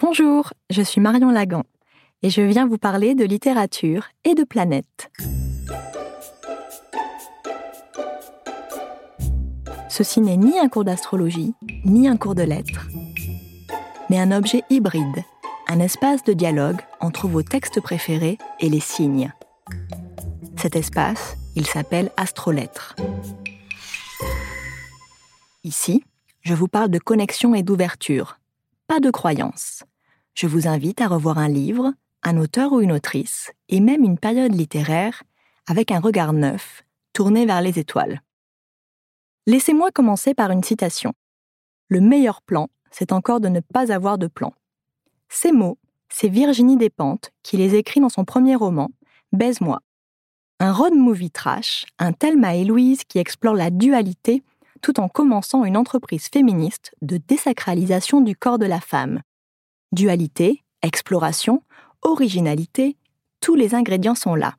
Bonjour, je suis Marion Lagan et je viens vous parler de littérature et de planète. Ceci n'est ni un cours d'astrologie, ni un cours de lettres, mais un objet hybride, un espace de dialogue entre vos textes préférés et les signes. Cet espace, il s'appelle Astrolettres. Ici, je vous parle de connexion et d'ouverture, pas de croyance. Je vous invite à revoir un livre, un auteur ou une autrice, et même une période littéraire, avec un regard neuf, tourné vers les étoiles. Laissez-moi commencer par une citation. Le meilleur plan, c'est encore de ne pas avoir de plan. Ces mots, c'est Virginie Despentes qui les écrit dans son premier roman, Baise-moi. Un road movie trash, un Thelma et Louise qui explore la dualité tout en commençant une entreprise féministe de désacralisation du corps de la femme. Dualité, exploration, originalité, tous les ingrédients sont là.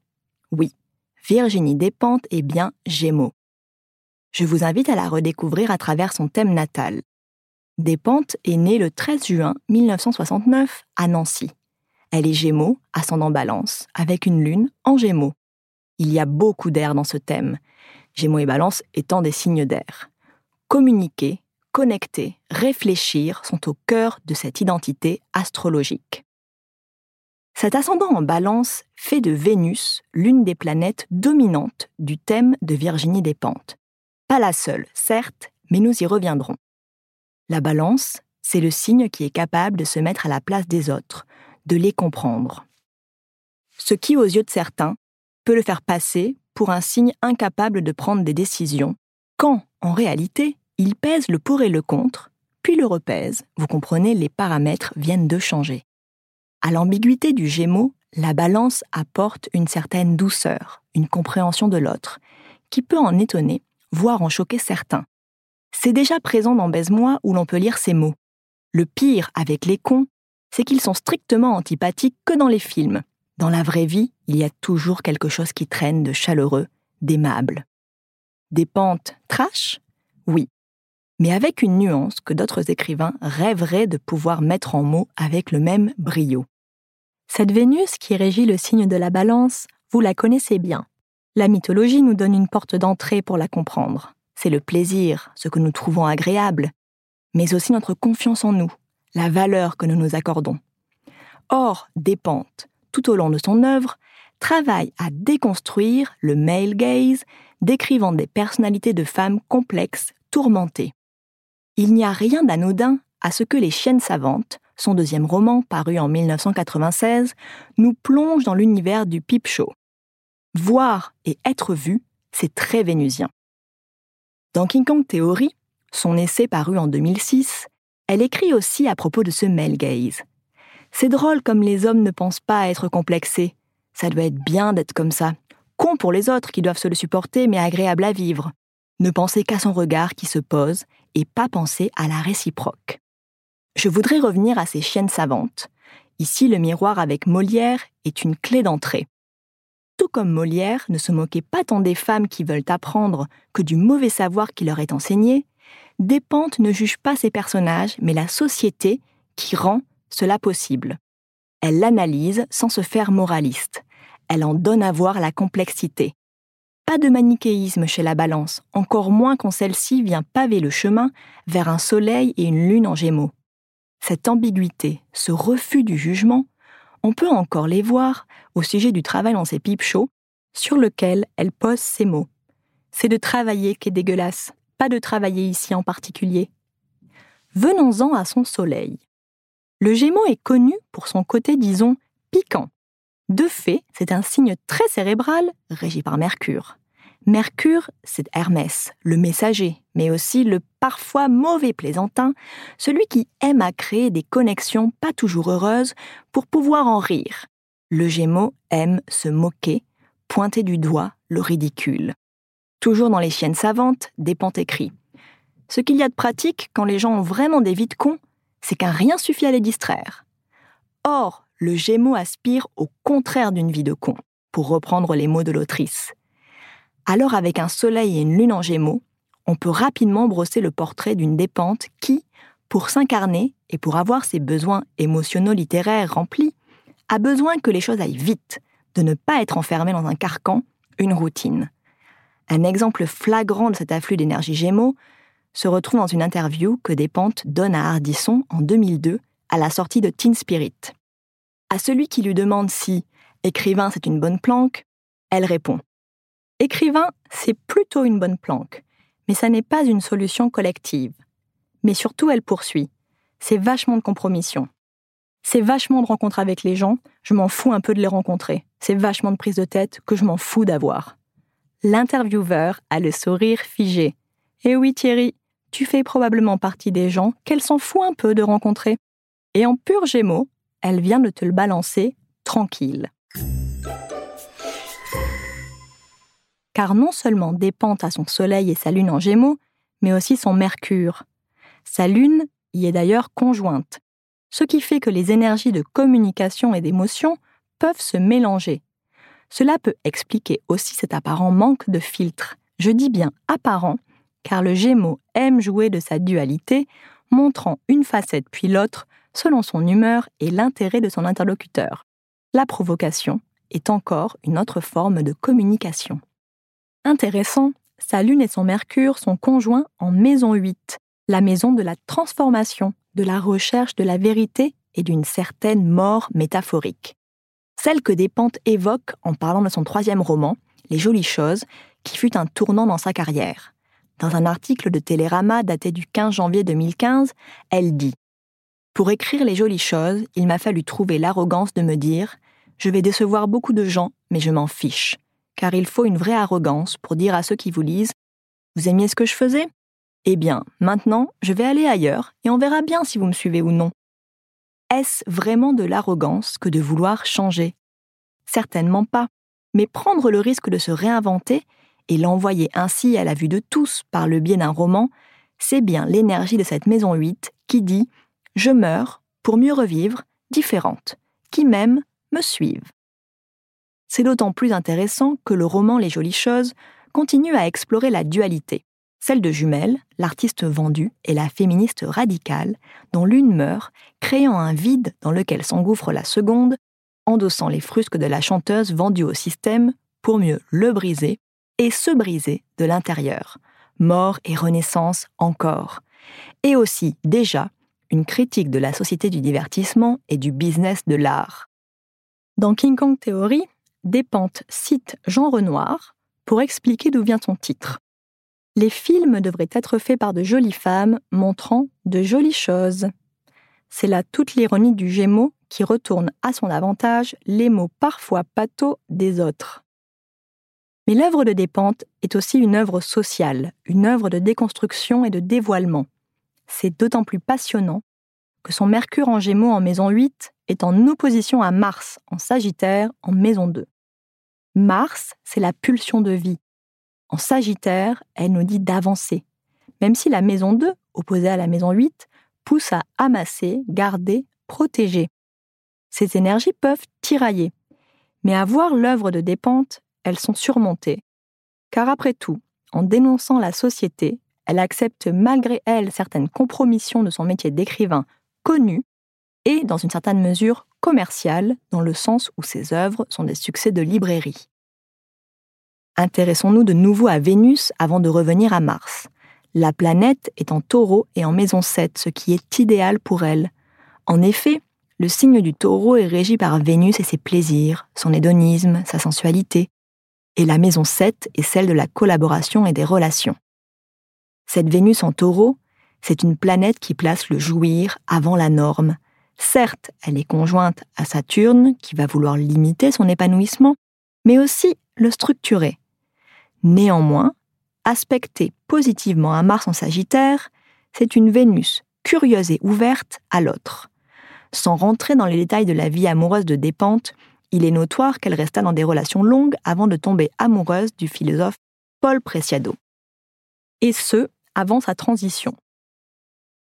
Oui, Virginie Despentes est bien Gémeaux je vous invite à la redécouvrir à travers son thème natal. Despentes est née le 13 juin 1969 à Nancy. Elle est Gémeaux, ascendant Balance, avec une lune en Gémeaux. Il y a beaucoup d'air dans ce thème, Gémeaux et Balance étant des signes d'air. Communiquer, connecter, réfléchir sont au cœur de cette identité astrologique. Cet ascendant en balance fait de Vénus l'une des planètes dominantes du thème de Virginie Despentes. Pas la seule, certes, mais nous y reviendrons. La balance, c'est le signe qui est capable de se mettre à la place des autres, de les comprendre. Ce qui, aux yeux de certains, peut le faire passer pour un signe incapable de prendre des décisions, quand, en réalité, il pèse le pour et le contre, puis le repèse, vous comprenez, les paramètres viennent de changer. À l'ambiguïté du Gémeaux, la balance apporte une certaine douceur, une compréhension de l'autre, qui peut en étonner voire en choquer certains. C'est déjà présent dans Baise-moi où l'on peut lire ces mots. Le pire avec les cons, c'est qu'ils sont strictement antipathiques que dans les films. Dans la vraie vie, il y a toujours quelque chose qui traîne de chaleureux, d'aimable. Des pentes trash? Oui. Mais avec une nuance que d'autres écrivains rêveraient de pouvoir mettre en mots avec le même brio. Cette Vénus qui régit le signe de la balance, vous la connaissez bien. La mythologie nous donne une porte d'entrée pour la comprendre. C'est le plaisir, ce que nous trouvons agréable, mais aussi notre confiance en nous, la valeur que nous nous accordons. Or, Despentes, tout au long de son œuvre, travaille à déconstruire le male gaze, décrivant des personnalités de femmes complexes, tourmentées. Il n'y a rien d'anodin à ce que Les Chiennes savantes, son deuxième roman paru en 1996, nous plonge dans l'univers du peep show. Voir et être vu, c'est très vénusien. Dans King Kong Theory, son essai paru en 2006, elle écrit aussi à propos de ce male gaze. C'est drôle comme les hommes ne pensent pas à être complexés. Ça doit être bien d'être comme ça. Con pour les autres qui doivent se le supporter, mais agréable à vivre. Ne penser qu'à son regard qui se pose et pas penser à la réciproque. Je voudrais revenir à ces chiennes savantes. Ici, le miroir avec Molière est une clé d'entrée tout comme Molière ne se moquait pas tant des femmes qui veulent apprendre que du mauvais savoir qui leur est enseigné, Despentes ne juge pas ses personnages, mais la société qui rend cela possible. Elle l'analyse sans se faire moraliste. Elle en donne à voir la complexité. Pas de manichéisme chez la balance, encore moins quand celle-ci vient paver le chemin vers un soleil et une lune en gémeaux. Cette ambiguïté, ce refus du jugement, on peut encore les voir au sujet du travail dans ses pipes chauds, sur lequel elle pose ces mots. C'est de travailler qui est dégueulasse, pas de travailler ici en particulier. Venons-en à son soleil. Le Gémeaux est connu pour son côté, disons, piquant. De fait, c'est un signe très cérébral, régi par Mercure. Mercure, c'est Hermès, le messager, mais aussi le parfois mauvais plaisantin, celui qui aime à créer des connexions pas toujours heureuses pour pouvoir en rire. Le Gémeaux aime se moquer, pointer du doigt le ridicule. Toujours dans les chiennes savantes, Despentes écrit Ce qu'il y a de pratique quand les gens ont vraiment des vies de cons, c'est qu'un rien suffit à les distraire. Or, le Gémeaux aspire au contraire d'une vie de con, pour reprendre les mots de l'autrice. Alors, avec un soleil et une lune en Gémeaux, on peut rapidement brosser le portrait d'une dépente qui, pour s'incarner et pour avoir ses besoins émotionnels littéraires remplis, a besoin que les choses aillent vite, de ne pas être enfermé dans un carcan, une routine. Un exemple flagrant de cet afflux d'énergie Gémeaux se retrouve dans une interview que Despentes donne à Hardisson en 2002 à la sortie de Teen Spirit. À celui qui lui demande si écrivain c'est une bonne planque, elle répond Écrivain, c'est plutôt une bonne planque, mais ça n'est pas une solution collective. Mais surtout, elle poursuit c'est vachement de compromission. C'est vachement de rencontres avec les gens, je m'en fous un peu de les rencontrer. C'est vachement de prise de tête que je m'en fous d'avoir. L'intervieweur a le sourire figé. Eh oui Thierry, tu fais probablement partie des gens qu'elle s'en fout un peu de rencontrer. Et en pur gémeaux, elle vient de te le balancer tranquille. Car non seulement dépente à son soleil et sa lune en gémeaux, mais aussi son mercure. Sa lune y est d'ailleurs conjointe, ce qui fait que les énergies de communication et d'émotion peuvent se mélanger. Cela peut expliquer aussi cet apparent manque de filtre. Je dis bien apparent, car le Gémeaux aime jouer de sa dualité, montrant une facette puis l'autre selon son humeur et l'intérêt de son interlocuteur. La provocation est encore une autre forme de communication. Intéressant, sa Lune et son Mercure sont conjoints en maison 8, la maison de la transformation, de la recherche de la vérité et d'une certaine mort métaphorique. Celle que Despentes évoque en parlant de son troisième roman, Les Jolies Choses, qui fut un tournant dans sa carrière. Dans un article de Télérama daté du 15 janvier 2015, elle dit Pour écrire Les Jolies Choses, il m'a fallu trouver l'arrogance de me dire Je vais décevoir beaucoup de gens, mais je m'en fiche. Car il faut une vraie arrogance pour dire à ceux qui vous lisent Vous aimiez ce que je faisais? Eh bien, maintenant, je vais aller ailleurs et on verra bien si vous me suivez ou non. Est-ce vraiment de l'arrogance que de vouloir changer? Certainement pas. Mais prendre le risque de se réinventer et l'envoyer ainsi à la vue de tous par le biais d'un roman, c'est bien l'énergie de cette maison 8 qui dit ⁇ Je meurs pour mieux revivre, différente, qui m'aiment me suivent. C'est d'autant plus intéressant que le roman Les Jolies Choses continue à explorer la dualité celle de Jumelle, l'artiste vendue, et la féministe radicale, dont l'une meurt, créant un vide dans lequel s'engouffre la seconde, endossant les frusques de la chanteuse vendue au système pour mieux le briser et se briser de l'intérieur. Mort et renaissance encore. Et aussi, déjà, une critique de la société du divertissement et du business de l'art. Dans King Kong Theory, Despentes cite Jean Renoir pour expliquer d'où vient son titre les films devraient être faits par de jolies femmes montrant de jolies choses. C'est là toute l'ironie du Gémeaux qui retourne à son avantage les mots parfois pathos des autres. Mais l'œuvre de Despentes est aussi une œuvre sociale, une œuvre de déconstruction et de dévoilement. C'est d'autant plus passionnant que son Mercure en Gémeaux en maison 8 est en opposition à Mars en Sagittaire en maison 2. Mars, c'est la pulsion de vie, en Sagittaire, elle nous dit d'avancer, même si la maison 2, opposée à la maison 8, pousse à amasser, garder, protéger. Ces énergies peuvent tirailler, mais à voir l'œuvre de Despentes, elles sont surmontées. Car après tout, en dénonçant la société, elle accepte malgré elle certaines compromissions de son métier d'écrivain connu et, dans une certaine mesure, commercial, dans le sens où ses œuvres sont des succès de librairie. Intéressons-nous de nouveau à Vénus avant de revenir à Mars. La planète est en taureau et en maison 7, ce qui est idéal pour elle. En effet, le signe du taureau est régi par Vénus et ses plaisirs, son hédonisme, sa sensualité. Et la maison 7 est celle de la collaboration et des relations. Cette Vénus en taureau, c'est une planète qui place le jouir avant la norme. Certes, elle est conjointe à Saturne, qui va vouloir limiter son épanouissement, mais aussi le structurer, Néanmoins, aspectée positivement à Mars en Sagittaire, c'est une Vénus curieuse et ouverte à l'autre. Sans rentrer dans les détails de la vie amoureuse de Dépente, il est notoire qu'elle resta dans des relations longues avant de tomber amoureuse du philosophe Paul Preciado. Et ce, avant sa transition.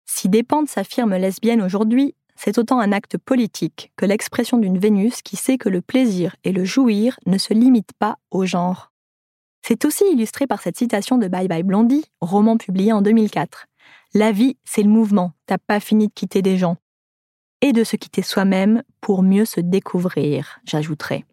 Si Dépente s'affirme lesbienne aujourd'hui, c'est autant un acte politique que l'expression d'une Vénus qui sait que le plaisir et le jouir ne se limitent pas au genre. C'est aussi illustré par cette citation de Bye Bye Blondie, roman publié en 2004. La vie, c'est le mouvement, t'as pas fini de quitter des gens. Et de se quitter soi-même pour mieux se découvrir, j'ajouterai.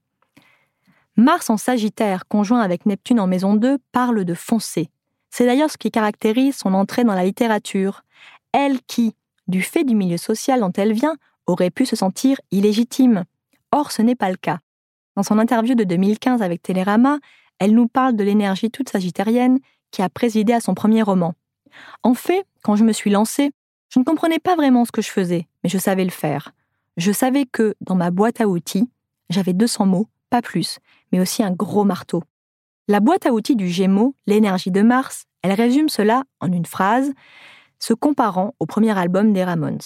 Mars en Sagittaire, conjoint avec Neptune en maison 2, parle de foncer. C'est d'ailleurs ce qui caractérise son entrée dans la littérature. Elle qui, du fait du milieu social dont elle vient, aurait pu se sentir illégitime. Or, ce n'est pas le cas. Dans son interview de 2015 avec Télérama, elle nous parle de l'énergie toute sagittarienne qui a présidé à son premier roman. En fait, quand je me suis lancée, je ne comprenais pas vraiment ce que je faisais, mais je savais le faire. Je savais que, dans ma boîte à outils, j'avais 200 mots, pas plus, mais aussi un gros marteau. La boîte à outils du Gémeaux, l'énergie de Mars, elle résume cela en une phrase, se comparant au premier album des Ramones.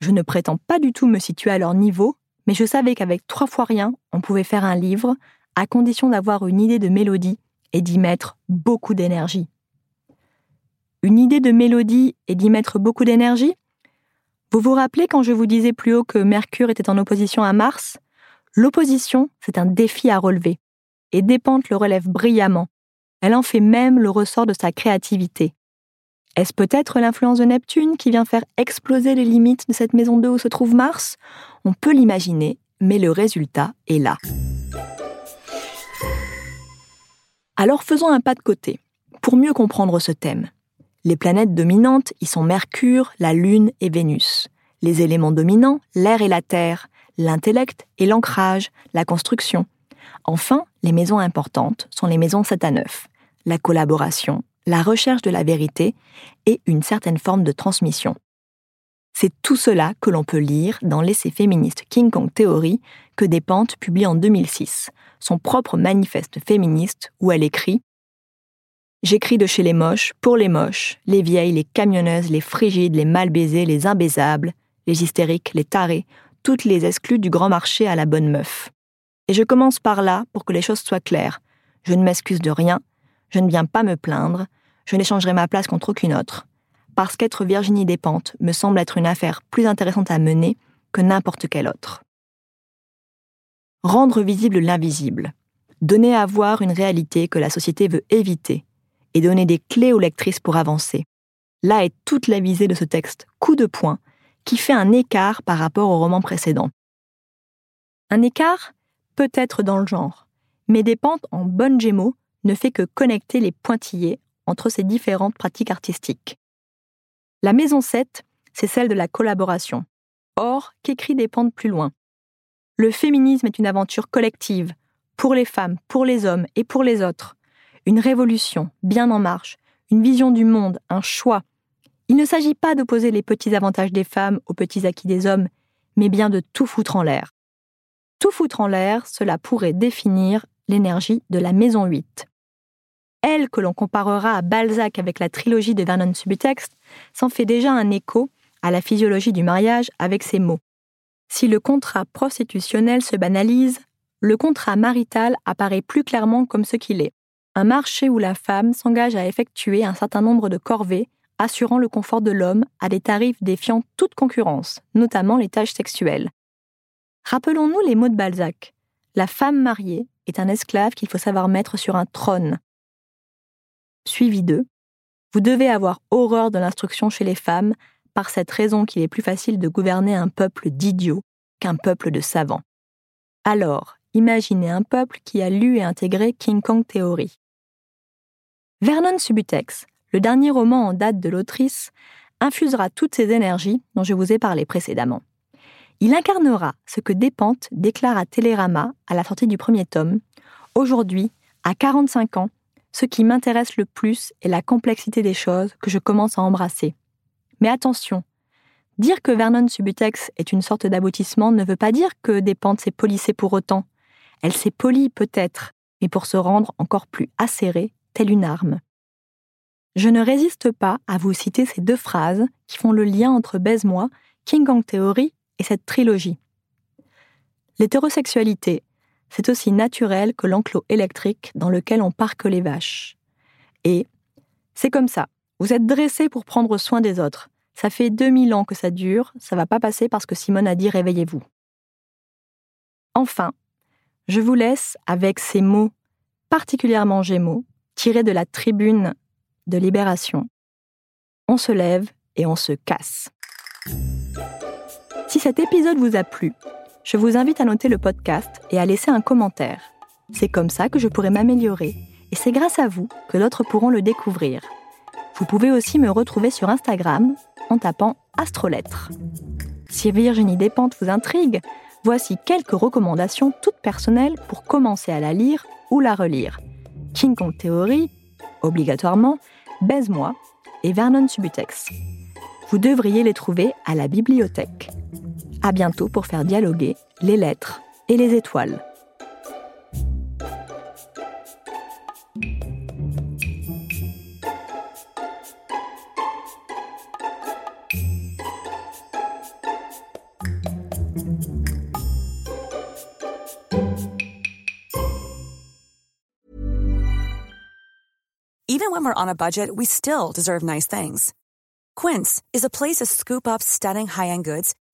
Je ne prétends pas du tout me situer à leur niveau, mais je savais qu'avec trois fois rien, on pouvait faire un livre, à condition d'avoir une idée de mélodie et d'y mettre beaucoup d'énergie. Une idée de mélodie et d'y mettre beaucoup d'énergie? Vous vous rappelez quand je vous disais plus haut que Mercure était en opposition à Mars? L'opposition, c'est un défi à relever. Et Dépente le relève brillamment. Elle en fait même le ressort de sa créativité. Est-ce peut-être l'influence de Neptune qui vient faire exploser les limites de cette maison 2 où se trouve Mars? On peut l'imaginer, mais le résultat est là. Alors faisons un pas de côté, pour mieux comprendre ce thème. Les planètes dominantes y sont Mercure, la Lune et Vénus. Les éléments dominants, l'air et la terre, l'intellect et l'ancrage, la construction. Enfin, les maisons importantes sont les maisons 7 à 9, la collaboration, la recherche de la vérité et une certaine forme de transmission. C'est tout cela que l'on peut lire dans l'essai féministe King Kong Theory que Despentes publie en 2006, son propre manifeste féministe où elle écrit J'écris de chez les moches, pour les moches, les vieilles, les camionneuses, les frigides, les mal baisées, les imbaisables, les hystériques, les tarés, toutes les exclues du grand marché à la bonne meuf. Et je commence par là pour que les choses soient claires. Je ne m'excuse de rien, je ne viens pas me plaindre, je n'échangerai ma place contre aucune autre. Parce qu'être Virginie Despentes me semble être une affaire plus intéressante à mener que n'importe quelle autre. Rendre visible l'invisible. Donner à voir une réalité que la société veut éviter. Et donner des clés aux lectrices pour avancer. Là est toute la visée de ce texte, coup de poing, qui fait un écart par rapport au roman précédent. Un écart peut-être dans le genre, mais Despentes en bonne gémeaux ne fait que connecter les pointillés entre ces différentes pratiques artistiques. La maison 7, c'est celle de la collaboration. Or, qu'écrit Despentes plus loin? Le féminisme est une aventure collective, pour les femmes, pour les hommes et pour les autres. Une révolution, bien en marche, une vision du monde, un choix. Il ne s'agit pas d'opposer les petits avantages des femmes aux petits acquis des hommes, mais bien de tout foutre en l'air. Tout foutre en l'air, cela pourrait définir l'énergie de la maison 8. Elle, que l'on comparera à Balzac avec la trilogie de Vernon Subutex, s'en fait déjà un écho à la physiologie du mariage avec ces mots. Si le contrat prostitutionnel se banalise, le contrat marital apparaît plus clairement comme ce qu'il est. Un marché où la femme s'engage à effectuer un certain nombre de corvées assurant le confort de l'homme à des tarifs défiant toute concurrence, notamment les tâches sexuelles. Rappelons-nous les mots de Balzac. La femme mariée est un esclave qu'il faut savoir mettre sur un trône. Suivi d'eux, vous devez avoir horreur de l'instruction chez les femmes par cette raison qu'il est plus facile de gouverner un peuple d'idiots qu'un peuple de savants. Alors, imaginez un peuple qui a lu et intégré King Kong Theory. Vernon Subutex, le dernier roman en date de l'autrice, infusera toutes ces énergies dont je vous ai parlé précédemment. Il incarnera ce que Despentes déclare à Télérama à la sortie du premier tome. Aujourd'hui, à 45 ans, ce qui m'intéresse le plus est la complexité des choses que je commence à embrasser. Mais attention, dire que Vernon Subutex est une sorte d'aboutissement ne veut pas dire que Despentes s'est polissée pour autant. Elle s'est polie peut-être, mais pour se rendre encore plus acérée, telle une arme. je ne résiste pas à vous citer ces deux phrases qui font le lien entre Baise-moi, King Kong Theory et cette trilogie. L'hétérosexualité, c'est aussi naturel que l'enclos électrique dans lequel on parque les vaches. Et c'est comme ça. Vous êtes dressé pour prendre soin des autres. Ça fait 2000 ans que ça dure, ça va pas passer parce que Simone a dit réveillez-vous. Enfin, je vous laisse avec ces mots particulièrement gémeaux tirés de la tribune de Libération. On se lève et on se casse. Si cet épisode vous a plu, je vous invite à noter le podcast et à laisser un commentaire. C'est comme ça que je pourrai m'améliorer et c'est grâce à vous que d'autres pourront le découvrir. Vous pouvez aussi me retrouver sur Instagram en tapant Astrolettre. Si Virginie Despentes vous intrigue, voici quelques recommandations toutes personnelles pour commencer à la lire ou la relire. King Kong Theory, obligatoirement, Baise-moi et Vernon Subutex. Vous devriez les trouver à la bibliothèque. À bientôt pour faire dialoguer les lettres et les étoiles. Even when we're on a budget, we still deserve nice things. Quince is a place to scoop up stunning high-end goods